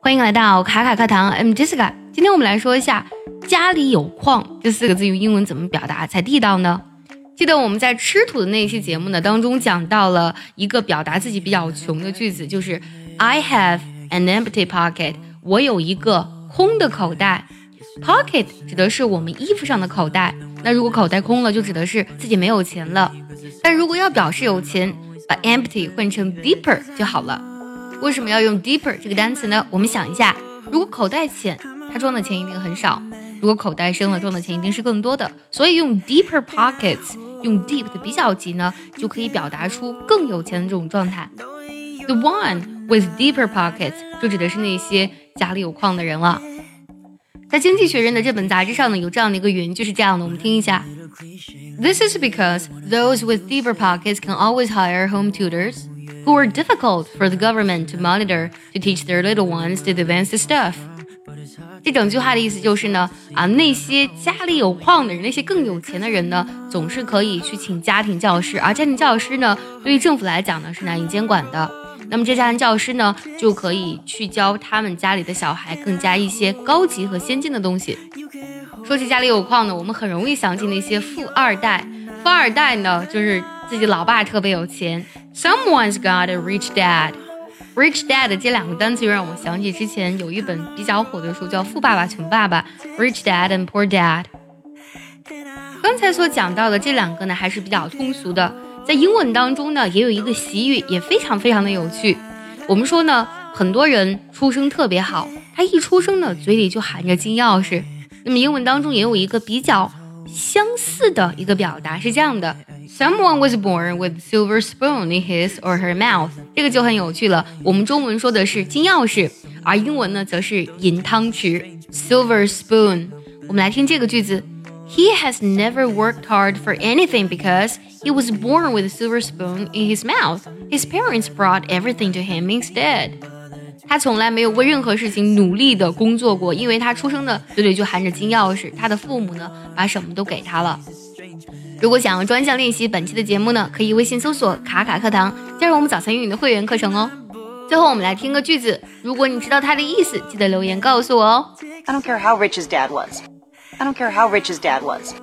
欢迎来到卡卡课堂，I'm Jessica。今天我们来说一下“家里有矿”这四个字用英文怎么表达才地道呢？记得我们在吃土的那期节目呢当中讲到了一个表达自己比较穷的句子，就是 I have an empty pocket。我有一个空的口袋。Pocket 指的是我们衣服上的口袋。那如果口袋空了，就指的是自己没有钱了。但如果要表示有钱，把 empty 换成 deeper 就好了。为什么要用 deeper 这个单词呢？我们想一下，如果口袋浅，它装的钱一定很少；如果口袋深了，装的钱一定是更多的。所以用 deeper pockets，用 deep 的比较级呢，就可以表达出更有钱的这种状态。The one with deeper pockets 就指的是那些家里有矿的人了。在《经济学人》的这本杂志上呢，有这样的一个原句是这样的，我们听一下。This is because those with deeper pockets can always hire home tutors who are difficult for the government to monitor to teach their little ones the advanced stuff。这整句话的意思就是呢，啊，那些家里有矿的人，那些更有钱的人呢，总是可以去请家庭教师，而家庭教师呢，对于政府来讲呢，是难以监管的。那么这家庭教师呢，就可以去教他们家里的小孩更加一些高级和先进的东西。说起家里有矿呢，我们很容易想起那些富二代。富二代呢，就是自己老爸特别有钱。Someone's got a rich dad。Rich dad 这两个单词又让我想起之前有一本比较火的书，叫《富爸爸穷爸爸》（Rich Dad and Poor Dad）。刚才所讲到的这两个呢，还是比较通俗的。在英文当中呢，也有一个习语，也非常非常的有趣。我们说呢，很多人出生特别好，他一出生呢，嘴里就含着金钥匙。那么英文当中也有一个比较相似的一个表达，是这样的：Someone was born with silver spoon in his or her mouth。这个就很有趣了。我们中文说的是金钥匙，而英文呢，则是银汤匙 （silver spoon）。我们来听这个句子：He has never worked hard for anything because he was born with a silver spoon in his mouth. His parents brought everything to him instead. 他从来没有为任何事情努力的工作过，因为他出生的嘴里就含着金钥匙。他的父母呢，把什么都给他了。如果想要专项练习本期的节目呢，可以微信搜索“卡卡课堂”，加入我们早餐英语的会员课程哦。最后，我们来听个句子，如果你知道它的意思，记得留言告诉我哦。I don't care how rich his dad was. I don't care how rich his dad was.